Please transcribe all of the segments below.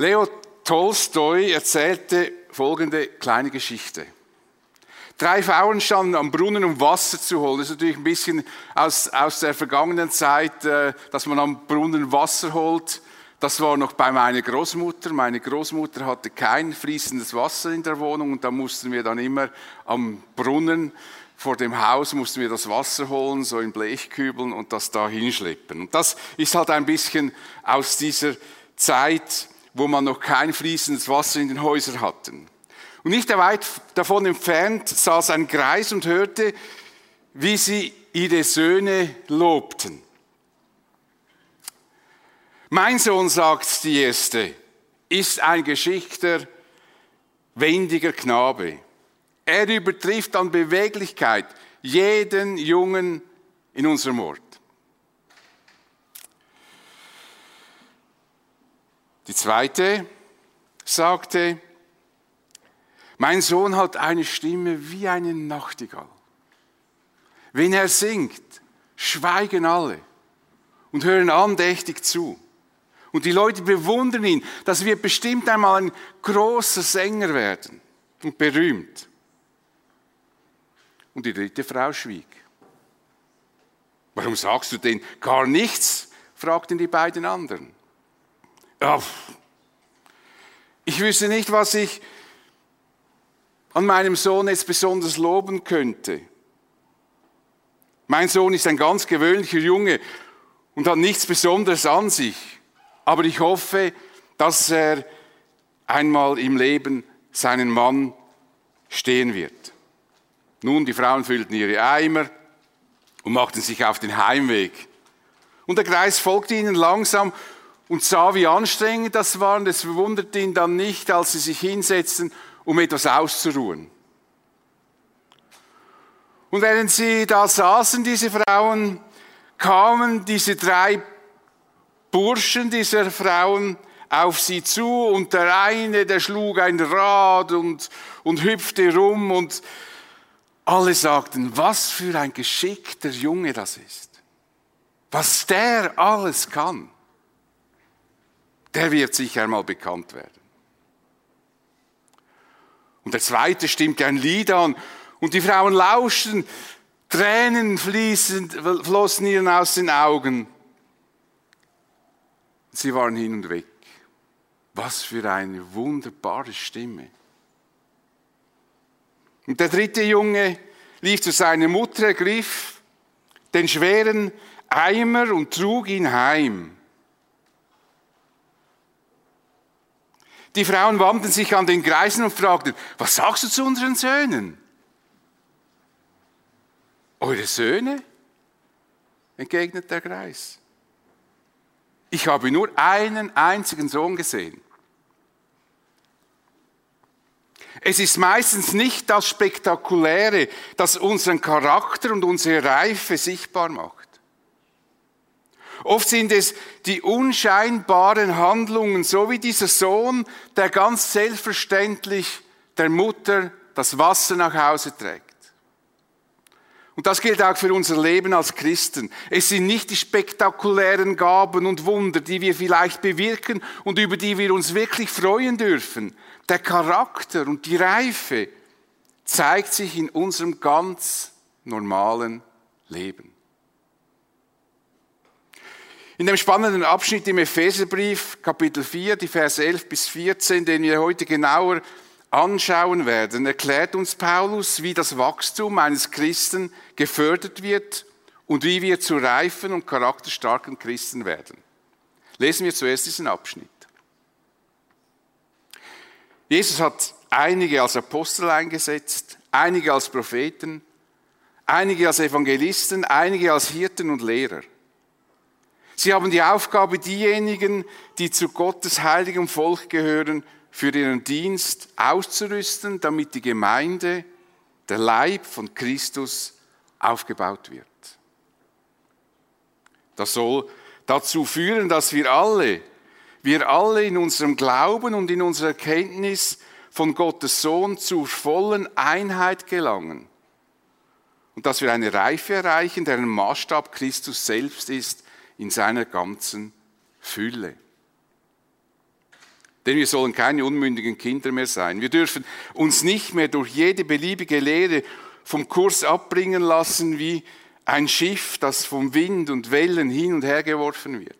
Leo Tolstoi erzählte folgende kleine Geschichte. Drei Frauen standen am Brunnen, um Wasser zu holen. Das ist natürlich ein bisschen aus, aus der vergangenen Zeit, äh, dass man am Brunnen Wasser holt. Das war noch bei meiner Großmutter. Meine Großmutter hatte kein fließendes Wasser in der Wohnung und da mussten wir dann immer am Brunnen vor dem Haus mussten wir das Wasser holen, so in Blechkübeln und das da hinschleppen. Und das ist halt ein bisschen aus dieser Zeit, wo man noch kein fließendes Wasser in den Häusern hatten. Und nicht weit davon entfernt saß ein Greis und hörte, wie sie ihre Söhne lobten. Mein Sohn, sagt die erste, ist ein geschickter, wendiger Knabe. Er übertrifft an Beweglichkeit jeden Jungen in unserem Ort. Die zweite sagte, mein Sohn hat eine Stimme wie eine Nachtigall. Wenn er singt, schweigen alle und hören andächtig zu. Und die Leute bewundern ihn. Das wird bestimmt einmal ein großer Sänger werden und berühmt. Und die dritte Frau schwieg. Warum sagst du denn gar nichts? fragten die beiden anderen. Ja, ich wüsste nicht, was ich an meinem Sohn jetzt besonders loben könnte. Mein Sohn ist ein ganz gewöhnlicher Junge und hat nichts Besonderes an sich. Aber ich hoffe, dass er einmal im Leben seinen Mann stehen wird. Nun, die Frauen füllten ihre Eimer und machten sich auf den Heimweg. Und der Kreis folgte ihnen langsam und sah, wie anstrengend das war. Und es verwunderte ihn dann nicht, als sie sich hinsetzten um etwas auszuruhen. Und während sie da saßen, diese Frauen, kamen diese drei Burschen dieser Frauen auf sie zu und der eine, der schlug ein Rad und, und hüpfte rum und alle sagten, was für ein geschickter Junge das ist. Was der alles kann, der wird sicher einmal bekannt werden. Und der zweite stimmte ein Lied an und die Frauen lauschten, Tränen fließend, flossen ihnen aus den Augen. Sie waren hin und weg. Was für eine wunderbare Stimme. Und der dritte Junge lief zu seiner Mutter, ergriff den schweren Eimer und trug ihn heim. Die Frauen wandten sich an den Greisen und fragten, was sagst du zu unseren Söhnen? Eure Söhne? entgegnet der Greis. Ich habe nur einen einzigen Sohn gesehen. Es ist meistens nicht das Spektakuläre, das unseren Charakter und unsere Reife sichtbar macht. Oft sind es die unscheinbaren Handlungen, so wie dieser Sohn, der ganz selbstverständlich der Mutter das Wasser nach Hause trägt. Und das gilt auch für unser Leben als Christen. Es sind nicht die spektakulären Gaben und Wunder, die wir vielleicht bewirken und über die wir uns wirklich freuen dürfen. Der Charakter und die Reife zeigt sich in unserem ganz normalen Leben. In dem spannenden Abschnitt im Epheserbrief, Kapitel 4, die Verse 11 bis 14, den wir heute genauer anschauen werden, erklärt uns Paulus, wie das Wachstum eines Christen gefördert wird und wie wir zu reifen und charakterstarken Christen werden. Lesen wir zuerst diesen Abschnitt. Jesus hat einige als Apostel eingesetzt, einige als Propheten, einige als Evangelisten, einige als Hirten und Lehrer. Sie haben die Aufgabe, diejenigen, die zu Gottes heiligem Volk gehören, für ihren Dienst auszurüsten, damit die Gemeinde, der Leib von Christus, aufgebaut wird. Das soll dazu führen, dass wir alle, wir alle in unserem Glauben und in unserer Erkenntnis von Gottes Sohn zur vollen Einheit gelangen. Und dass wir eine Reife erreichen, deren Maßstab Christus selbst ist, in seiner ganzen Fülle. Denn wir sollen keine unmündigen Kinder mehr sein. Wir dürfen uns nicht mehr durch jede beliebige Lehre vom Kurs abbringen lassen wie ein Schiff, das vom Wind und Wellen hin und her geworfen wird.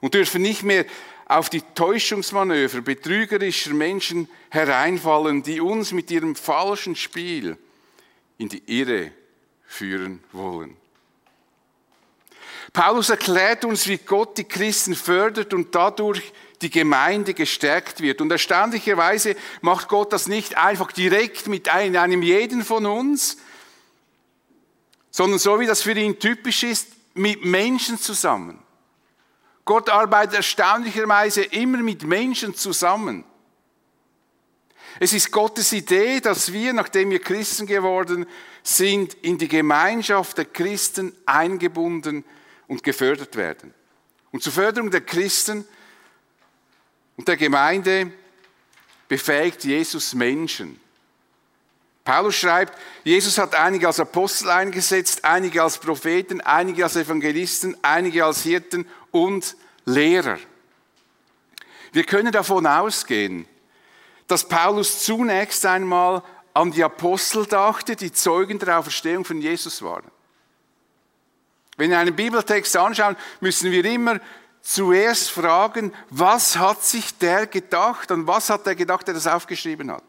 Und dürfen nicht mehr auf die Täuschungsmanöver betrügerischer Menschen hereinfallen, die uns mit ihrem falschen Spiel in die Irre führen wollen. Paulus erklärt uns, wie Gott die Christen fördert und dadurch die Gemeinde gestärkt wird. Und erstaunlicherweise macht Gott das nicht einfach direkt mit einem jeden von uns, sondern so wie das für ihn typisch ist, mit Menschen zusammen. Gott arbeitet erstaunlicherweise immer mit Menschen zusammen. Es ist Gottes Idee, dass wir, nachdem wir Christen geworden sind, in die Gemeinschaft der Christen eingebunden und gefördert werden. Und zur Förderung der Christen und der Gemeinde befähigt Jesus Menschen. Paulus schreibt, Jesus hat einige als Apostel eingesetzt, einige als Propheten, einige als Evangelisten, einige als Hirten und Lehrer. Wir können davon ausgehen, dass Paulus zunächst einmal an die Apostel dachte, die Zeugen der Auferstehung von Jesus waren. Wenn wir einen Bibeltext anschauen, müssen wir immer zuerst fragen, was hat sich der gedacht und was hat der gedacht, der das aufgeschrieben hat.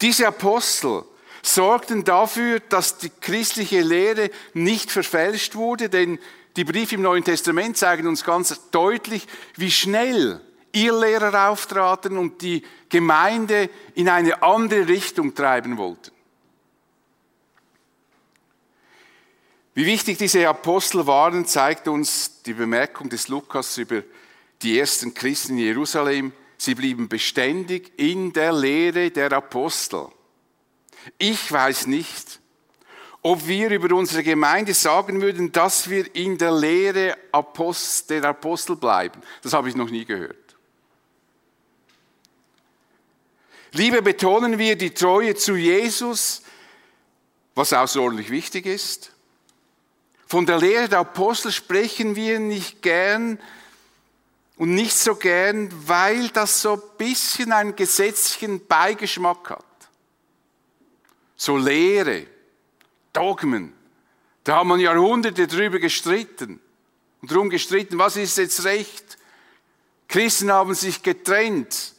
Diese Apostel sorgten dafür, dass die christliche Lehre nicht verfälscht wurde, denn die Briefe im Neuen Testament zeigen uns ganz deutlich, wie schnell Irrlehrer auftraten und die Gemeinde in eine andere Richtung treiben wollten. Wie wichtig diese Apostel waren, zeigt uns die Bemerkung des Lukas über die ersten Christen in Jerusalem. Sie blieben beständig in der Lehre der Apostel. Ich weiß nicht, ob wir über unsere Gemeinde sagen würden, dass wir in der Lehre der Apostel bleiben. Das habe ich noch nie gehört. Lieber betonen wir die Treue zu Jesus, was außerordentlich wichtig ist. Von der Lehre der Apostel sprechen wir nicht gern und nicht so gern, weil das so ein bisschen einen gesetzlichen Beigeschmack hat. So Lehre, Dogmen, da haben man Jahrhunderte drüber gestritten und darum gestritten, was ist jetzt recht? Christen haben sich getrennt,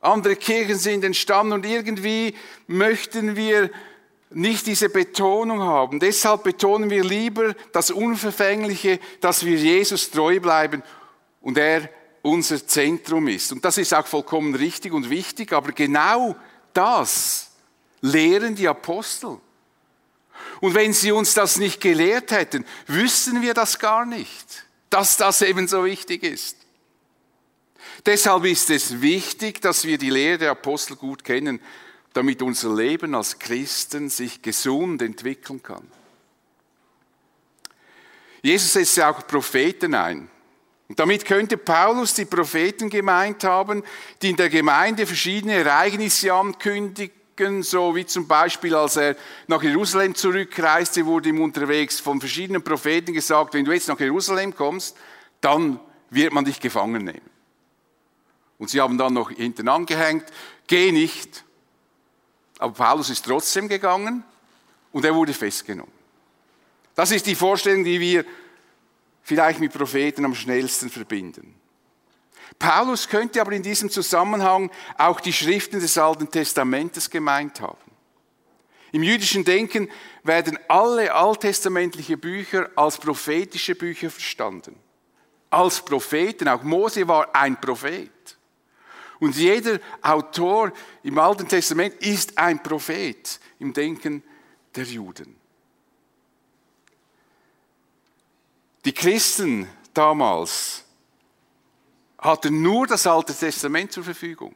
andere Kirchen sind entstanden und irgendwie möchten wir nicht diese Betonung haben. Deshalb betonen wir lieber das Unverfängliche, dass wir Jesus treu bleiben und er unser Zentrum ist. Und das ist auch vollkommen richtig und wichtig, aber genau das lehren die Apostel. Und wenn sie uns das nicht gelehrt hätten, wüssten wir das gar nicht, dass das eben so wichtig ist. Deshalb ist es wichtig, dass wir die Lehre der Apostel gut kennen damit unser Leben als Christen sich gesund entwickeln kann. Jesus setzt ja auch Propheten ein. Und damit könnte Paulus die Propheten gemeint haben, die in der Gemeinde verschiedene Ereignisse ankündigen, so wie zum Beispiel, als er nach Jerusalem zurückreiste, wurde ihm unterwegs von verschiedenen Propheten gesagt, wenn du jetzt nach Jerusalem kommst, dann wird man dich gefangen nehmen. Und sie haben dann noch hinten angehängt, geh nicht, aber Paulus ist trotzdem gegangen und er wurde festgenommen. Das ist die Vorstellung, die wir vielleicht mit Propheten am schnellsten verbinden. Paulus könnte aber in diesem Zusammenhang auch die Schriften des Alten Testamentes gemeint haben. Im jüdischen Denken werden alle alttestamentliche Bücher als prophetische Bücher verstanden. Als Propheten, auch Mose war ein Prophet. Und jeder Autor im Alten Testament ist ein Prophet im Denken der Juden. Die Christen damals hatten nur das Alte Testament zur Verfügung.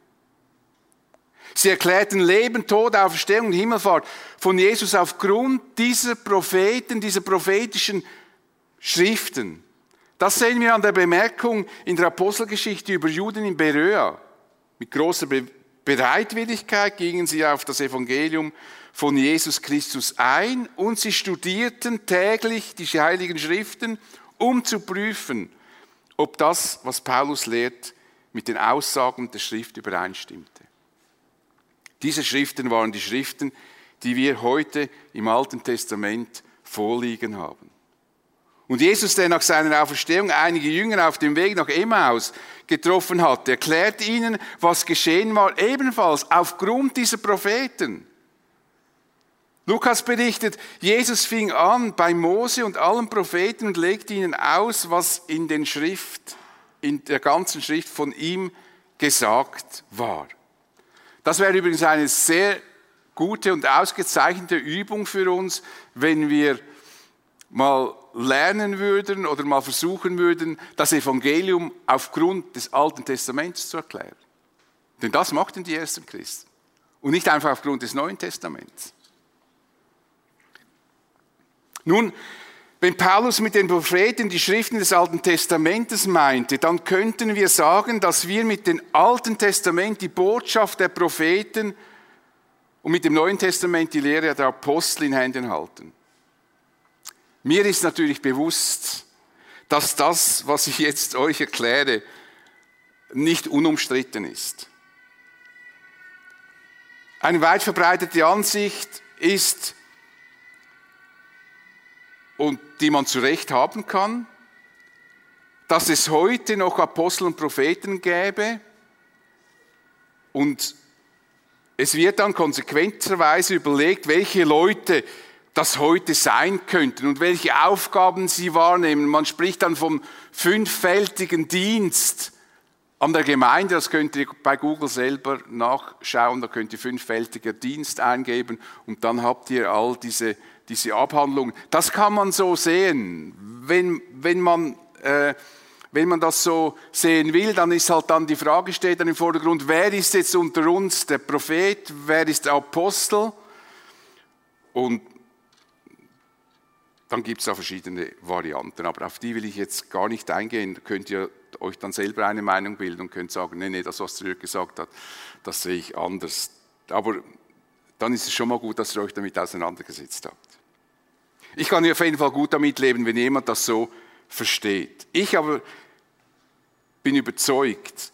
Sie erklärten Leben, Tod, Auferstehung und Himmelfahrt von Jesus aufgrund dieser Propheten, dieser prophetischen Schriften. Das sehen wir an der Bemerkung in der Apostelgeschichte über Juden in Beröa. Mit großer Bereitwilligkeit gingen sie auf das Evangelium von Jesus Christus ein und sie studierten täglich die heiligen Schriften, um zu prüfen, ob das, was Paulus lehrt, mit den Aussagen der Schrift übereinstimmte. Diese Schriften waren die Schriften, die wir heute im Alten Testament vorliegen haben. Und Jesus, der nach seiner Auferstehung einige Jünger auf dem Weg nach Emmaus getroffen hat, erklärt ihnen, was geschehen war, ebenfalls aufgrund dieser Propheten. Lukas berichtet, Jesus fing an bei Mose und allen Propheten und legte ihnen aus, was in den Schrift, in der ganzen Schrift von ihm gesagt war. Das wäre übrigens eine sehr gute und ausgezeichnete Übung für uns, wenn wir mal lernen würden oder mal versuchen würden, das Evangelium aufgrund des Alten Testaments zu erklären. Denn das machten die ersten Christen. Und nicht einfach aufgrund des Neuen Testaments. Nun, wenn Paulus mit den Propheten die Schriften des Alten Testamentes meinte, dann könnten wir sagen, dass wir mit dem Alten Testament die Botschaft der Propheten und mit dem Neuen Testament die Lehre der Apostel in Händen halten. Mir ist natürlich bewusst, dass das, was ich jetzt euch erkläre, nicht unumstritten ist. Eine weit verbreitete Ansicht ist, und die man zu Recht haben kann, dass es heute noch Apostel und Propheten gäbe und es wird dann konsequenterweise überlegt, welche Leute das heute sein könnten und welche Aufgaben sie wahrnehmen. Man spricht dann vom fünffältigen Dienst an der Gemeinde. Das könnt ihr bei Google selber nachschauen. Da könnt ihr fünffältiger Dienst eingeben und dann habt ihr all diese diese Abhandlung. Das kann man so sehen. Wenn, wenn, man, äh, wenn man das so sehen will, dann ist halt dann die Frage steht dann im Vordergrund, wer ist jetzt unter uns der Prophet, wer ist der Apostel? Und dann gibt es da verschiedene Varianten, aber auf die will ich jetzt gar nicht eingehen. Könnt ihr euch dann selber eine Meinung bilden und könnt sagen, nee, nee, das, was Zürich gesagt hat, das sehe ich anders. Aber dann ist es schon mal gut, dass ihr euch damit auseinandergesetzt habt. Ich kann auf jeden Fall gut damit leben, wenn jemand das so versteht. Ich aber bin überzeugt,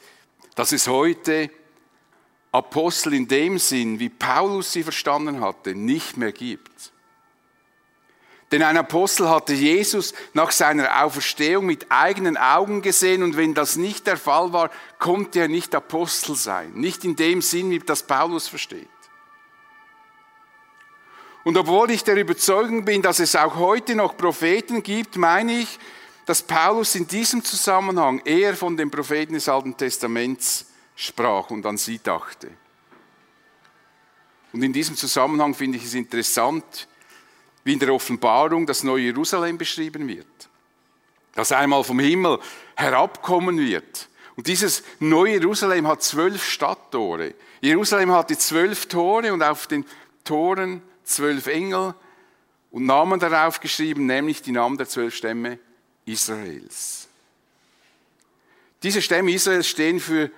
dass es heute Apostel in dem Sinn, wie Paulus sie verstanden hatte, nicht mehr gibt. Denn ein Apostel hatte Jesus nach seiner Auferstehung mit eigenen Augen gesehen und wenn das nicht der Fall war, konnte er nicht Apostel sein. Nicht in dem Sinn, wie das Paulus versteht. Und obwohl ich der Überzeugung bin, dass es auch heute noch Propheten gibt, meine ich, dass Paulus in diesem Zusammenhang eher von den Propheten des Alten Testaments sprach und an sie dachte. Und in diesem Zusammenhang finde ich es interessant, wie in der Offenbarung das neue Jerusalem beschrieben wird. Das einmal vom Himmel herabkommen wird. Und dieses neue Jerusalem hat zwölf Stadttore. Jerusalem hatte zwölf Tore und auf den Toren zwölf Engel und Namen darauf geschrieben, nämlich die Namen der zwölf Stämme Israels. Diese Stämme Israels stehen für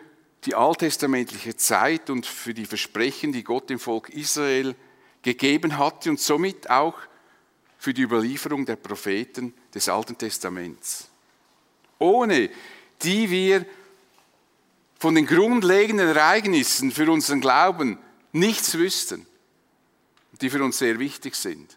die alttestamentliche Zeit und für die Versprechen, die Gott dem Volk Israel gegeben hatte und somit auch für die Überlieferung der Propheten des Alten Testaments. Ohne die wir von den grundlegenden Ereignissen für unseren Glauben nichts wüssten die für uns sehr wichtig sind,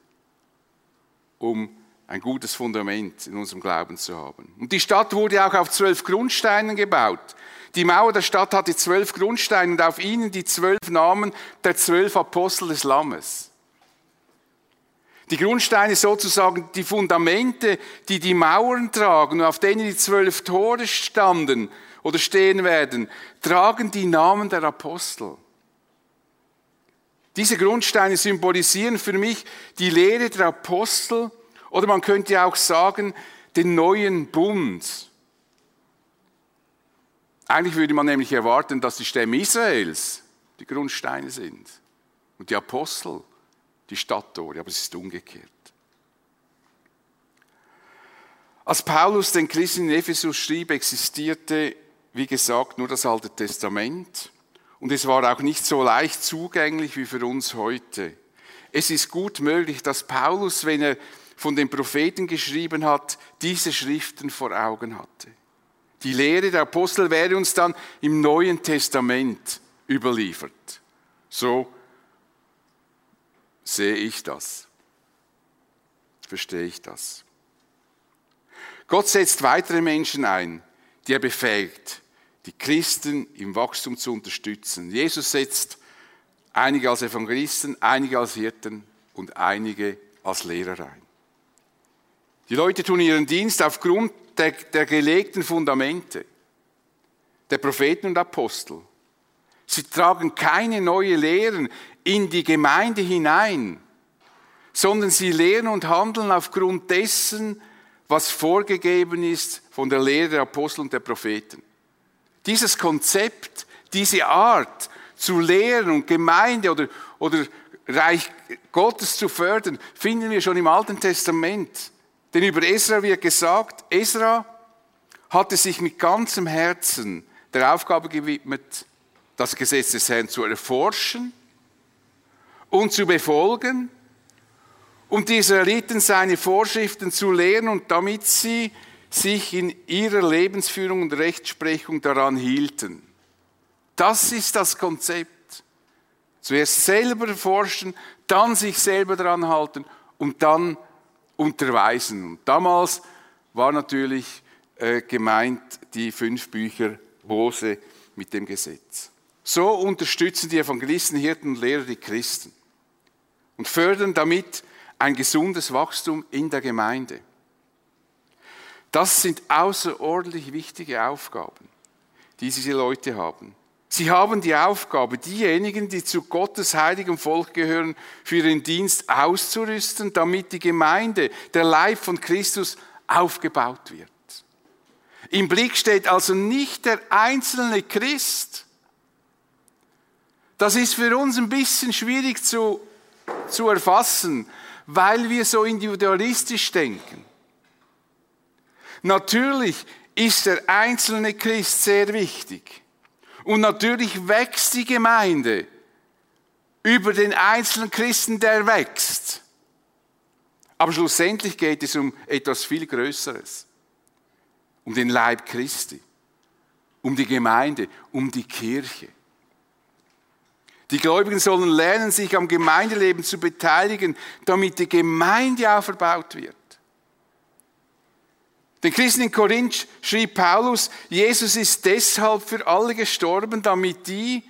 um ein gutes Fundament in unserem Glauben zu haben. Und die Stadt wurde auch auf zwölf Grundsteinen gebaut. Die Mauer der Stadt hatte zwölf Grundsteine und auf ihnen die zwölf Namen der zwölf Apostel des Lammes. Die Grundsteine sozusagen die Fundamente, die die Mauern tragen und auf denen die zwölf Tore standen oder stehen werden, tragen die Namen der Apostel. Diese Grundsteine symbolisieren für mich die Lehre der Apostel oder man könnte auch sagen, den neuen Bund. Eigentlich würde man nämlich erwarten, dass die Stämme Israels die Grundsteine sind und die Apostel die Stadttore, aber es ist umgekehrt. Als Paulus den Christen in Ephesus schrieb, existierte, wie gesagt, nur das Alte Testament. Und es war auch nicht so leicht zugänglich wie für uns heute. Es ist gut möglich, dass Paulus, wenn er von den Propheten geschrieben hat, diese Schriften vor Augen hatte. Die Lehre der Apostel wäre uns dann im Neuen Testament überliefert. So sehe ich das. Verstehe ich das. Gott setzt weitere Menschen ein, die er befähigt, die Christen im Wachstum zu unterstützen. Jesus setzt einige als Evangelisten, einige als Hirten und einige als Lehrer ein. Die Leute tun ihren Dienst aufgrund der, der gelegten Fundamente der Propheten und Apostel. Sie tragen keine neue Lehren in die Gemeinde hinein, sondern sie lehren und handeln aufgrund dessen, was vorgegeben ist von der Lehre der Apostel und der Propheten. Dieses Konzept, diese Art zu lehren und Gemeinde oder, oder Reich Gottes zu fördern, finden wir schon im Alten Testament. Denn über Esra wird gesagt, Esra hatte sich mit ganzem Herzen der Aufgabe gewidmet, das Gesetz des Herrn zu erforschen und zu befolgen und die Israeliten seine Vorschriften zu lehren und damit sie sich in ihrer Lebensführung und Rechtsprechung daran hielten. Das ist das Konzept. Zuerst selber forschen, dann sich selber daran halten und dann unterweisen. Und damals war natürlich äh, gemeint die fünf Bücher Mose mit dem Gesetz. So unterstützen die Evangelisten, Hirten und Lehrer die Christen und fördern damit ein gesundes Wachstum in der Gemeinde. Das sind außerordentlich wichtige Aufgaben, die diese Leute haben. Sie haben die Aufgabe, diejenigen, die zu Gottes heiligem Volk gehören, für ihren Dienst auszurüsten, damit die Gemeinde, der Leib von Christus, aufgebaut wird. Im Blick steht also nicht der einzelne Christ. Das ist für uns ein bisschen schwierig zu, zu erfassen, weil wir so individualistisch denken. Natürlich ist der einzelne Christ sehr wichtig. Und natürlich wächst die Gemeinde über den einzelnen Christen, der wächst. Aber schlussendlich geht es um etwas viel Größeres. Um den Leib Christi. Um die Gemeinde. Um die Kirche. Die Gläubigen sollen lernen, sich am Gemeindeleben zu beteiligen, damit die Gemeinde auferbaut wird. Den Christen in Korinth schrieb Paulus, Jesus ist deshalb für alle gestorben, damit die,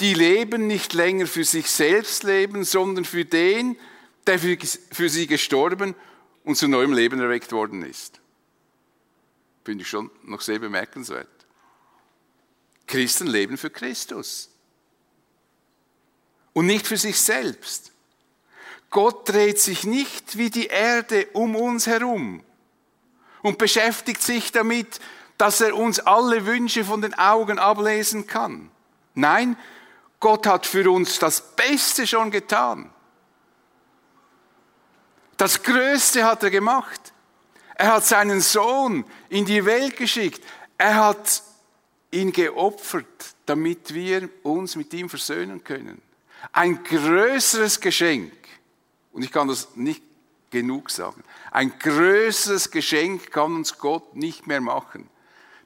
die leben, nicht länger für sich selbst leben, sondern für den, der für sie gestorben und zu neuem Leben erweckt worden ist. Finde ich schon noch sehr bemerkenswert. Christen leben für Christus und nicht für sich selbst. Gott dreht sich nicht wie die Erde um uns herum und beschäftigt sich damit, dass er uns alle Wünsche von den Augen ablesen kann. Nein, Gott hat für uns das Beste schon getan. Das Größte hat er gemacht. Er hat seinen Sohn in die Welt geschickt. Er hat ihn geopfert, damit wir uns mit ihm versöhnen können. Ein größeres Geschenk, und ich kann das nicht genug sagen, ein größeres Geschenk kann uns Gott nicht mehr machen.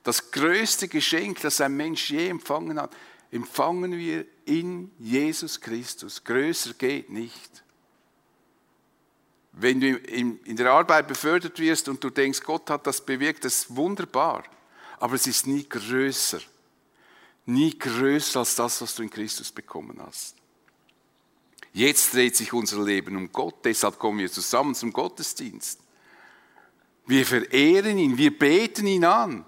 Das größte Geschenk, das ein Mensch je empfangen hat, empfangen wir in Jesus Christus. Größer geht nicht. Wenn du in der Arbeit befördert wirst und du denkst, Gott hat das bewirkt, das ist wunderbar. Aber es ist nie größer. Nie größer als das, was du in Christus bekommen hast. Jetzt dreht sich unser Leben um Gott, deshalb kommen wir zusammen zum Gottesdienst. Wir verehren ihn, wir beten ihn an.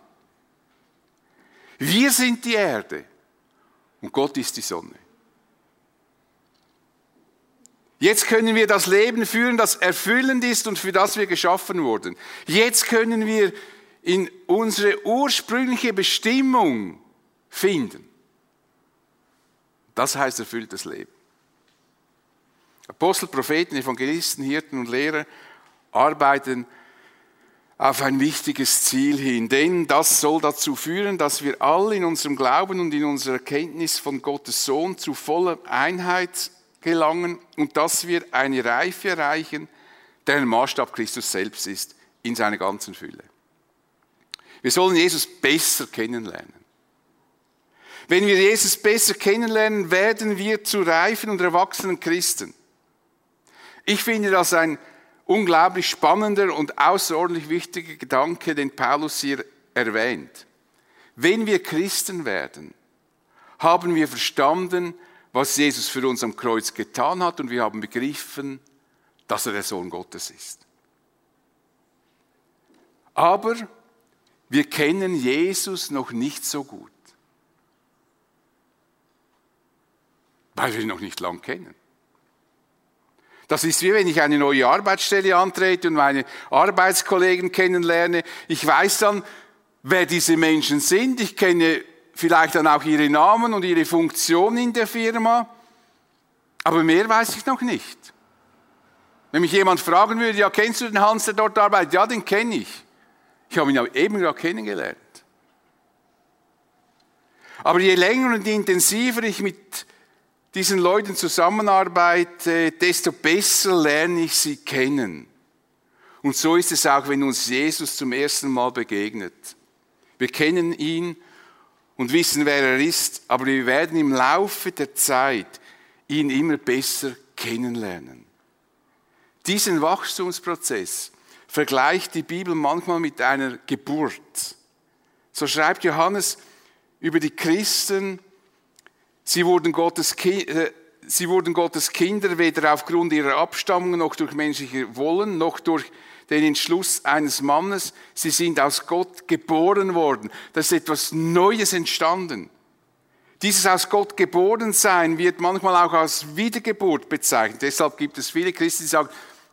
Wir sind die Erde und Gott ist die Sonne. Jetzt können wir das Leben führen, das erfüllend ist und für das wir geschaffen wurden. Jetzt können wir in unsere ursprüngliche Bestimmung finden. Das heißt erfülltes Leben. Apostel, Propheten, Evangelisten, Hirten und Lehrer arbeiten auf ein wichtiges Ziel hin, denn das soll dazu führen, dass wir alle in unserem Glauben und in unserer Erkenntnis von Gottes Sohn zu voller Einheit gelangen und dass wir eine Reife erreichen, deren Maßstab Christus selbst ist, in seiner ganzen Fülle. Wir sollen Jesus besser kennenlernen. Wenn wir Jesus besser kennenlernen, werden wir zu reifen und erwachsenen Christen. Ich finde das ein unglaublich spannender und außerordentlich wichtiger Gedanke, den Paulus hier erwähnt. Wenn wir Christen werden, haben wir verstanden, was Jesus für uns am Kreuz getan hat und wir haben begriffen, dass er der Sohn Gottes ist. Aber wir kennen Jesus noch nicht so gut, weil wir ihn noch nicht lang kennen. Das ist wie wenn ich eine neue Arbeitsstelle antrete und meine Arbeitskollegen kennenlerne. Ich weiß dann, wer diese Menschen sind. Ich kenne vielleicht dann auch ihre Namen und ihre Funktion in der Firma. Aber mehr weiß ich noch nicht. Wenn mich jemand fragen würde, ja, kennst du den Hans, der dort arbeitet? Ja, den kenne ich. Ich habe ihn eben gerade kennengelernt. Aber je länger und intensiver ich mit diesen Leuten zusammenarbeite, desto besser lerne ich sie kennen. Und so ist es auch, wenn uns Jesus zum ersten Mal begegnet. Wir kennen ihn und wissen, wer er ist, aber wir werden im Laufe der Zeit ihn immer besser kennenlernen. Diesen Wachstumsprozess vergleicht die Bibel manchmal mit einer Geburt. So schreibt Johannes über die Christen, Sie wurden Gottes, äh, sie wurden Gottes Kinder weder aufgrund ihrer Abstammung noch durch menschliche Wollen noch durch den Entschluss eines Mannes. Sie sind aus Gott geboren worden. Da ist etwas Neues entstanden. Dieses aus Gott geboren sein wird manchmal auch als Wiedergeburt bezeichnet. Deshalb gibt es viele Christen, die sagen,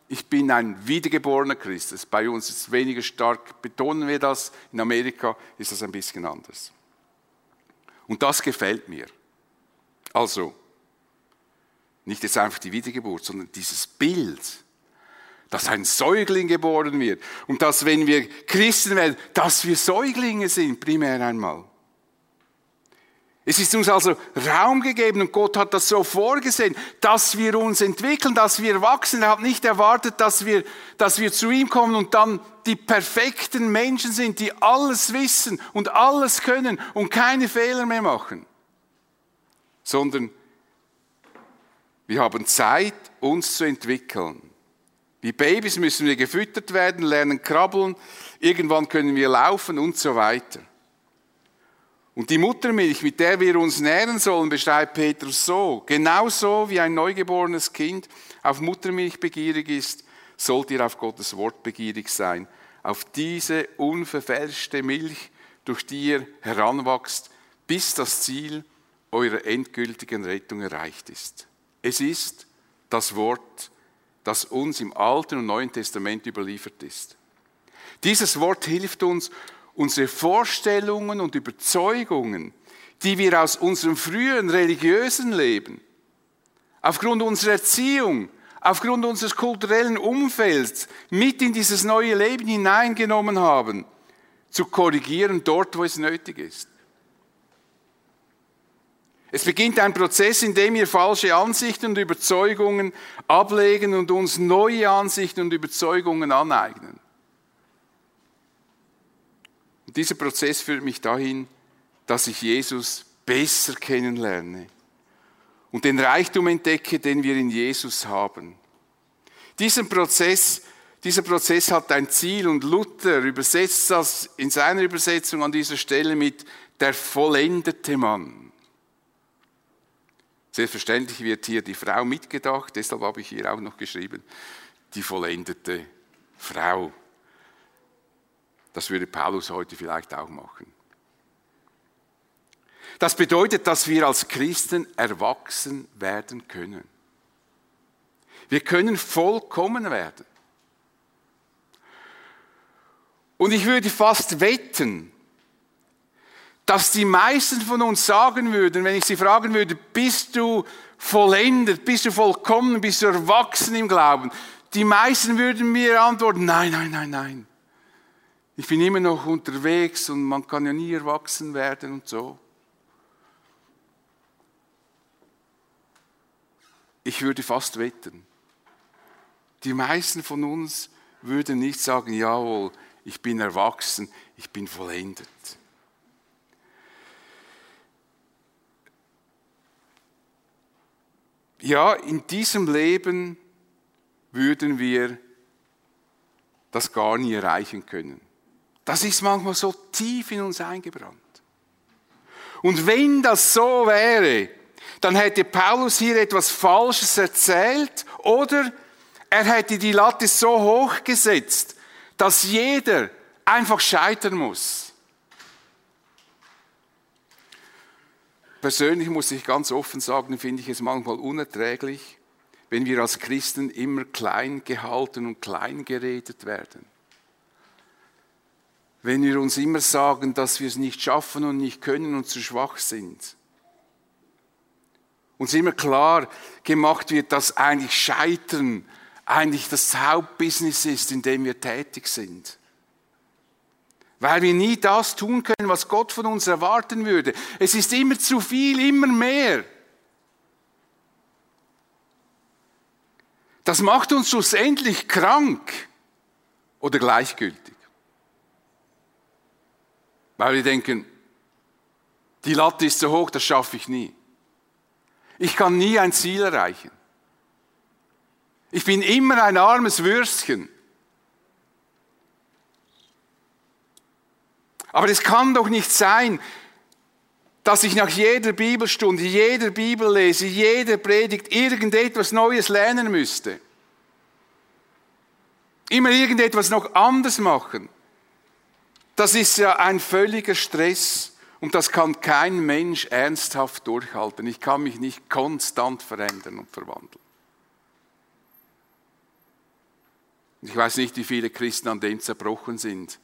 ich bin ein wiedergeborener Christ. Bei uns ist es weniger stark, betonen wir das. In Amerika ist das ein bisschen anders. Und das gefällt mir. Also, nicht jetzt einfach die Wiedergeburt, sondern dieses Bild, dass ein Säugling geboren wird und dass, wenn wir Christen werden, dass wir Säuglinge sind, primär einmal. Es ist uns also Raum gegeben und Gott hat das so vorgesehen, dass wir uns entwickeln, dass wir wachsen. Er hat nicht erwartet, dass wir, dass wir zu ihm kommen und dann die perfekten Menschen sind, die alles wissen und alles können und keine Fehler mehr machen sondern wir haben Zeit, uns zu entwickeln. Wie Babys müssen wir gefüttert werden, lernen krabbeln, irgendwann können wir laufen und so weiter. Und die Muttermilch, mit der wir uns nähren sollen, beschreibt Petrus so. Genauso wie ein neugeborenes Kind auf Muttermilch begierig ist, sollt ihr auf Gottes Wort begierig sein. Auf diese unverfälschte Milch, durch die ihr heranwachst, bis das Ziel eurer endgültigen Rettung erreicht ist. Es ist das Wort, das uns im Alten und Neuen Testament überliefert ist. Dieses Wort hilft uns, unsere Vorstellungen und Überzeugungen, die wir aus unserem früheren religiösen Leben, aufgrund unserer Erziehung, aufgrund unseres kulturellen Umfelds mit in dieses neue Leben hineingenommen haben, zu korrigieren dort, wo es nötig ist. Es beginnt ein Prozess, in dem wir falsche Ansichten und Überzeugungen ablegen und uns neue Ansichten und Überzeugungen aneignen. Und dieser Prozess führt mich dahin, dass ich Jesus besser kennenlerne und den Reichtum entdecke, den wir in Jesus haben. Diesen Prozess, dieser Prozess hat ein Ziel und Luther übersetzt das in seiner Übersetzung an dieser Stelle mit der vollendete Mann. Selbstverständlich wird hier die Frau mitgedacht, deshalb habe ich hier auch noch geschrieben, die vollendete Frau. Das würde Paulus heute vielleicht auch machen. Das bedeutet, dass wir als Christen erwachsen werden können. Wir können vollkommen werden. Und ich würde fast wetten, dass die meisten von uns sagen würden, wenn ich sie fragen würde, bist du vollendet, bist du vollkommen, bist du erwachsen im Glauben? Die meisten würden mir antworten, nein, nein, nein, nein. Ich bin immer noch unterwegs und man kann ja nie erwachsen werden und so. Ich würde fast wetten, die meisten von uns würden nicht sagen, jawohl, ich bin erwachsen, ich bin vollendet. Ja, in diesem Leben würden wir das gar nie erreichen können. Das ist manchmal so tief in uns eingebrannt. Und wenn das so wäre, dann hätte Paulus hier etwas Falsches erzählt oder er hätte die Latte so hoch gesetzt, dass jeder einfach scheitern muss. Persönlich muss ich ganz offen sagen, finde ich es manchmal unerträglich, wenn wir als Christen immer klein gehalten und klein geredet werden. Wenn wir uns immer sagen, dass wir es nicht schaffen und nicht können und zu schwach sind. Uns immer klar gemacht wird, dass eigentlich Scheitern eigentlich das Hauptbusiness ist, in dem wir tätig sind. Weil wir nie das tun können, was Gott von uns erwarten würde. Es ist immer zu viel, immer mehr. Das macht uns schlussendlich krank oder gleichgültig. Weil wir denken, die Latte ist so hoch, das schaffe ich nie. Ich kann nie ein Ziel erreichen. Ich bin immer ein armes Würstchen. Aber es kann doch nicht sein, dass ich nach jeder Bibelstunde, jeder Bibellese, jeder Predigt irgendetwas Neues lernen müsste. Immer irgendetwas noch anders machen. Das ist ja ein völliger Stress. Und das kann kein Mensch ernsthaft durchhalten. Ich kann mich nicht konstant verändern und verwandeln. Ich weiß nicht, wie viele Christen an dem zerbrochen sind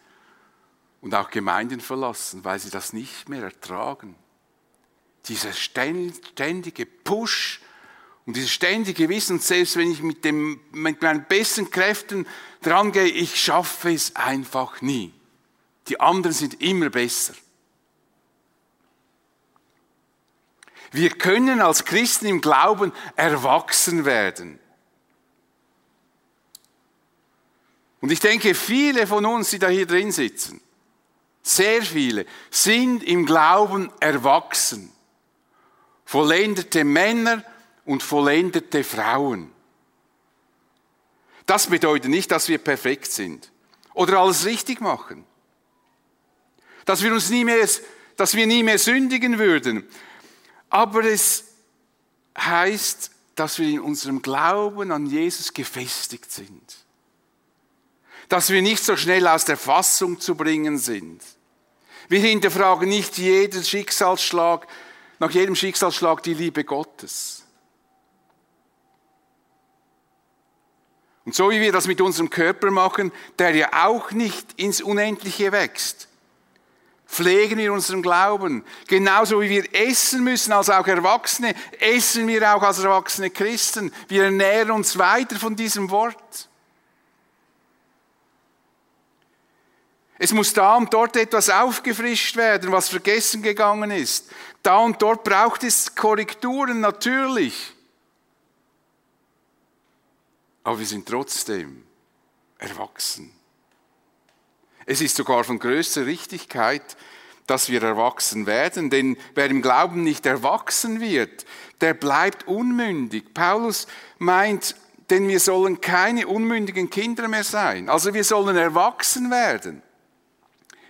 und auch Gemeinden verlassen, weil sie das nicht mehr ertragen. Dieser ständige Push und dieses ständige Wissen, selbst wenn ich mit, dem, mit meinen besten Kräften drangehe, ich schaffe es einfach nie. Die anderen sind immer besser. Wir können als Christen im Glauben erwachsen werden. Und ich denke, viele von uns, die da hier drin sitzen, sehr viele, sind im Glauben erwachsen. Vollendete Männer und vollendete Frauen. Das bedeutet nicht, dass wir perfekt sind oder alles richtig machen. Dass wir uns nie mehr, dass wir nie mehr sündigen würden. Aber es heißt, dass wir in unserem Glauben an Jesus gefestigt sind. Dass wir nicht so schnell aus der Fassung zu bringen sind. Wir hinterfragen nicht jeden Schicksalsschlag, nach jedem Schicksalsschlag die Liebe Gottes. Und so wie wir das mit unserem Körper machen, der ja auch nicht ins Unendliche wächst, pflegen wir unseren Glauben. Genauso wie wir essen müssen als auch Erwachsene, essen wir auch als erwachsene Christen. Wir ernähren uns weiter von diesem Wort. Es muss da und dort etwas aufgefrischt werden, was vergessen gegangen ist. Da und dort braucht es Korrekturen, natürlich. Aber wir sind trotzdem erwachsen. Es ist sogar von größter Richtigkeit, dass wir erwachsen werden, denn wer im Glauben nicht erwachsen wird, der bleibt unmündig. Paulus meint, denn wir sollen keine unmündigen Kinder mehr sein. Also wir sollen erwachsen werden.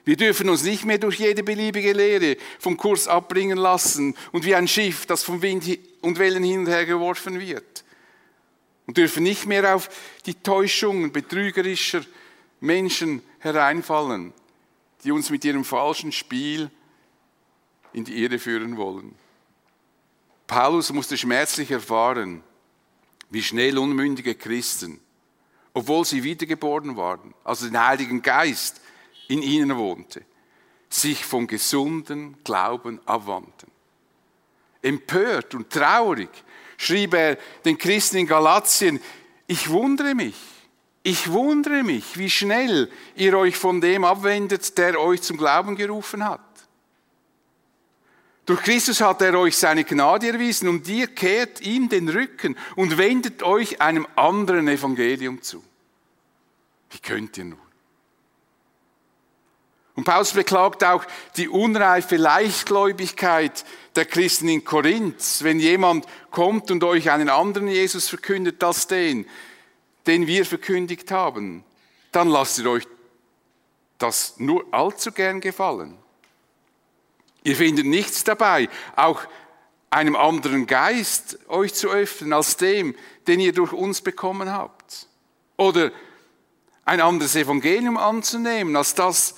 Wir dürfen uns nicht mehr durch jede beliebige Lehre vom Kurs abbringen lassen und wie ein Schiff, das vom Wind und Wellen hin und her geworfen wird. Und dürfen nicht mehr auf die Täuschungen betrügerischer Menschen hereinfallen, die uns mit ihrem falschen Spiel in die Irre führen wollen. Paulus musste schmerzlich erfahren, wie schnell unmündige Christen, obwohl sie wiedergeboren waren, also den Heiligen Geist in ihnen wohnte, sich vom gesunden Glauben abwandten. Empört und traurig schrieb er den Christen in Galatien, ich wundere mich, ich wundere mich, wie schnell ihr euch von dem abwendet, der euch zum Glauben gerufen hat. Durch Christus hat er euch seine Gnade erwiesen und ihr kehrt ihm den Rücken und wendet euch einem anderen Evangelium zu. Wie könnt ihr nun? Und Paulus beklagt auch die unreife Leichtgläubigkeit der Christen in Korinth. Wenn jemand kommt und euch einen anderen Jesus verkündet als den, den wir verkündigt haben, dann lasst ihr euch das nur allzu gern gefallen. Ihr findet nichts dabei, auch einem anderen Geist euch zu öffnen als dem, den ihr durch uns bekommen habt. Oder ein anderes Evangelium anzunehmen als das,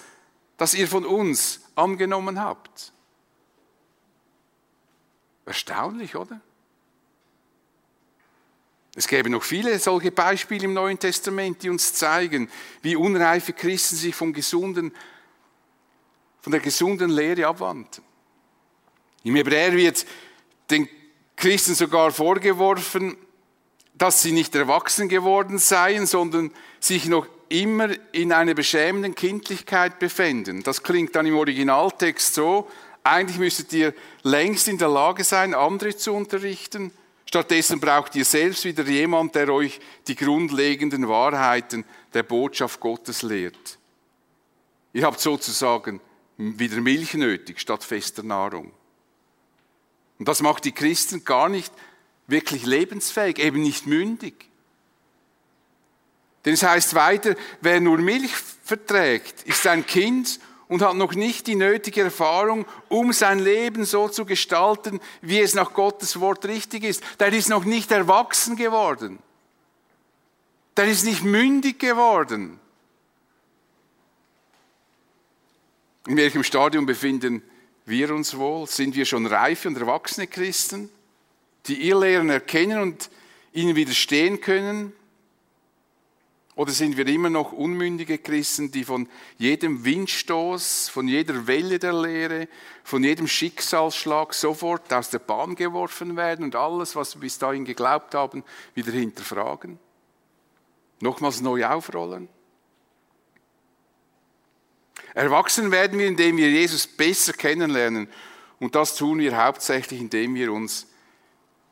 das ihr von uns angenommen habt. Erstaunlich, oder? Es gäbe noch viele solche Beispiele im Neuen Testament, die uns zeigen, wie unreife Christen sich vom gesunden, von der gesunden Lehre abwandten. Im Hebräer wird den Christen sogar vorgeworfen, dass sie nicht erwachsen geworden seien, sondern sich noch immer in einer beschämenden Kindlichkeit befänden. Das klingt dann im Originaltext so, eigentlich müsstet ihr längst in der Lage sein, andere zu unterrichten. Stattdessen braucht ihr selbst wieder jemand, der euch die grundlegenden Wahrheiten der Botschaft Gottes lehrt. Ihr habt sozusagen wieder Milch nötig statt fester Nahrung. Und das macht die Christen gar nicht wirklich lebensfähig, eben nicht mündig. Denn es heißt weiter, wer nur Milch verträgt, ist ein Kind und hat noch nicht die nötige Erfahrung, um sein Leben so zu gestalten, wie es nach Gottes Wort richtig ist. Der ist noch nicht erwachsen geworden. Der ist nicht mündig geworden. In welchem Stadium befinden wir uns wohl? Sind wir schon reife und erwachsene Christen, die ihr Lehren erkennen und ihnen widerstehen können? Oder sind wir immer noch unmündige Christen, die von jedem Windstoß, von jeder Welle der Lehre, von jedem Schicksalsschlag sofort aus der Bahn geworfen werden und alles, was wir bis dahin geglaubt haben, wieder hinterfragen? Nochmals neu aufrollen? Erwachsen werden wir, indem wir Jesus besser kennenlernen. Und das tun wir hauptsächlich, indem wir uns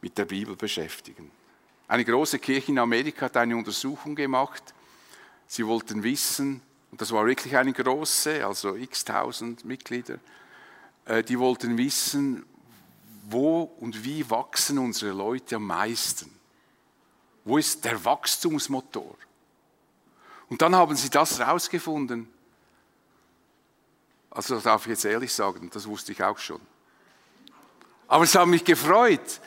mit der Bibel beschäftigen. Eine große Kirche in Amerika hat eine Untersuchung gemacht. Sie wollten wissen, und das war wirklich eine große, also x tausend Mitglieder, äh, die wollten wissen, wo und wie wachsen unsere Leute am meisten? Wo ist der Wachstumsmotor? Und dann haben sie das herausgefunden. Also das darf ich jetzt ehrlich sagen, das wusste ich auch schon. Aber es hat mich gefreut,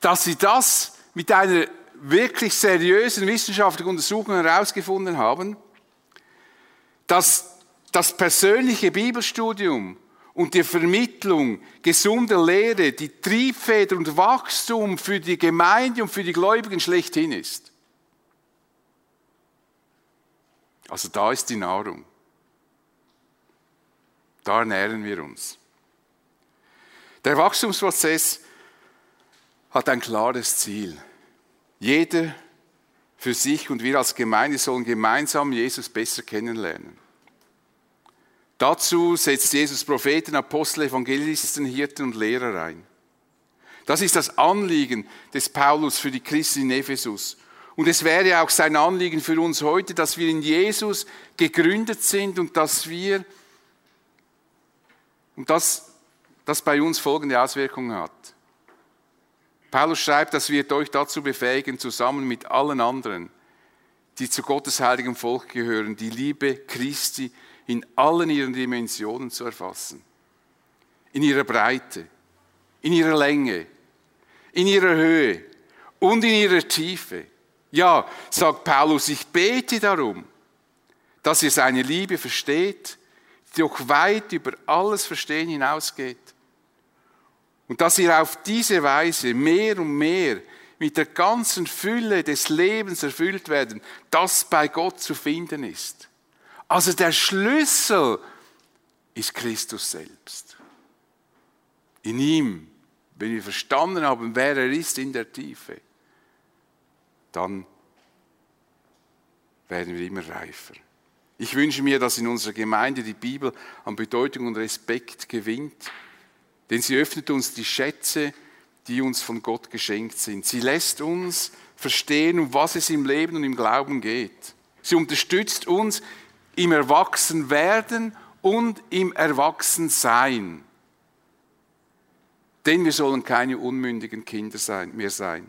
dass sie das mit einer wirklich seriösen wissenschaftlichen Untersuchung herausgefunden haben, dass das persönliche Bibelstudium und die Vermittlung gesunder Lehre die Triebfeder und Wachstum für die Gemeinde und für die Gläubigen schlechthin ist. Also da ist die Nahrung. Da ernähren wir uns. Der Wachstumsprozess hat ein klares Ziel. Jeder für sich und wir als Gemeinde sollen gemeinsam Jesus besser kennenlernen. Dazu setzt Jesus Propheten, Apostel, Evangelisten, Hirten und Lehrer ein. Das ist das Anliegen des Paulus für die Christen in Ephesus. Und es wäre auch sein Anliegen für uns heute, dass wir in Jesus gegründet sind und dass wir und das, das bei uns folgende Auswirkungen hat. Paulus schreibt, das wird euch dazu befähigen, zusammen mit allen anderen, die zu Gottes heiligem Volk gehören, die Liebe Christi in allen ihren Dimensionen zu erfassen. In ihrer Breite, in ihrer Länge, in ihrer Höhe und in ihrer Tiefe. Ja, sagt Paulus, ich bete darum, dass ihr seine Liebe versteht die auch weit über alles Verstehen hinausgeht. Und dass ihr auf diese Weise mehr und mehr mit der ganzen Fülle des Lebens erfüllt werden, das bei Gott zu finden ist. Also der Schlüssel ist Christus selbst. In ihm, wenn wir verstanden haben, wer er ist in der Tiefe, dann werden wir immer reifer. Ich wünsche mir, dass in unserer Gemeinde die Bibel an Bedeutung und Respekt gewinnt, denn sie öffnet uns die Schätze, die uns von Gott geschenkt sind. Sie lässt uns verstehen, um was es im Leben und im Glauben geht. Sie unterstützt uns im Erwachsenwerden und im Erwachsensein. Denn wir sollen keine unmündigen Kinder sein, mehr sein.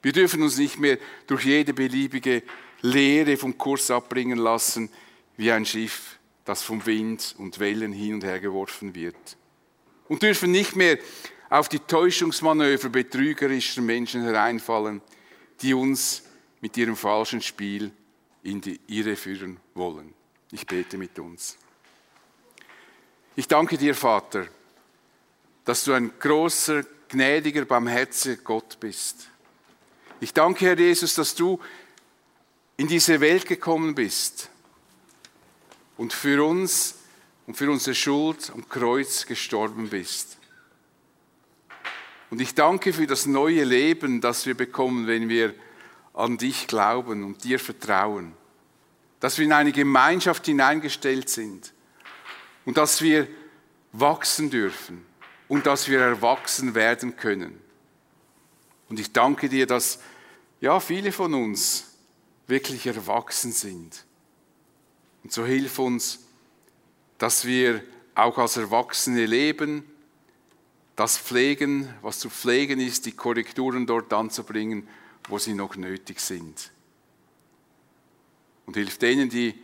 Wir dürfen uns nicht mehr durch jede beliebige Lehre vom Kurs abbringen lassen, wie ein Schiff, das vom Wind und Wellen hin und her geworfen wird. Und dürfen nicht mehr auf die Täuschungsmanöver betrügerischer Menschen hereinfallen, die uns mit ihrem falschen Spiel in die Irre führen wollen. Ich bete mit uns. Ich danke dir, Vater, dass du ein großer, gnädiger, barmherziger Gott bist. Ich danke, Herr Jesus, dass du in diese Welt gekommen bist und für uns und für unsere Schuld am Kreuz gestorben bist. Und ich danke für das neue Leben, das wir bekommen, wenn wir an dich glauben und dir vertrauen. Dass wir in eine Gemeinschaft hineingestellt sind und dass wir wachsen dürfen und dass wir erwachsen werden können. Und ich danke dir, dass ja viele von uns wirklich erwachsen sind. Und so hilf uns, dass wir auch als Erwachsene leben, das pflegen, was zu pflegen ist, die Korrekturen dort anzubringen, wo sie noch nötig sind. Und hilf denen, die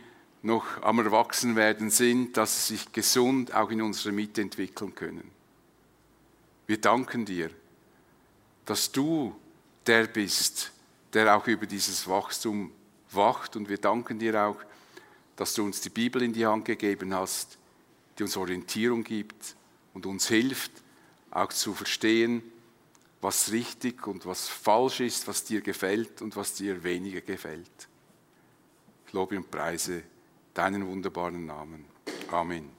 noch am Erwachsenwerden sind, dass sie sich gesund auch in unserer Mitte entwickeln können. Wir danken dir, dass du der bist, der auch über dieses Wachstum wacht. Und wir danken dir auch, dass du uns die Bibel in die Hand gegeben hast, die uns Orientierung gibt und uns hilft, auch zu verstehen, was richtig und was falsch ist, was dir gefällt und was dir weniger gefällt. Ich lobe und preise deinen wunderbaren Namen. Amen.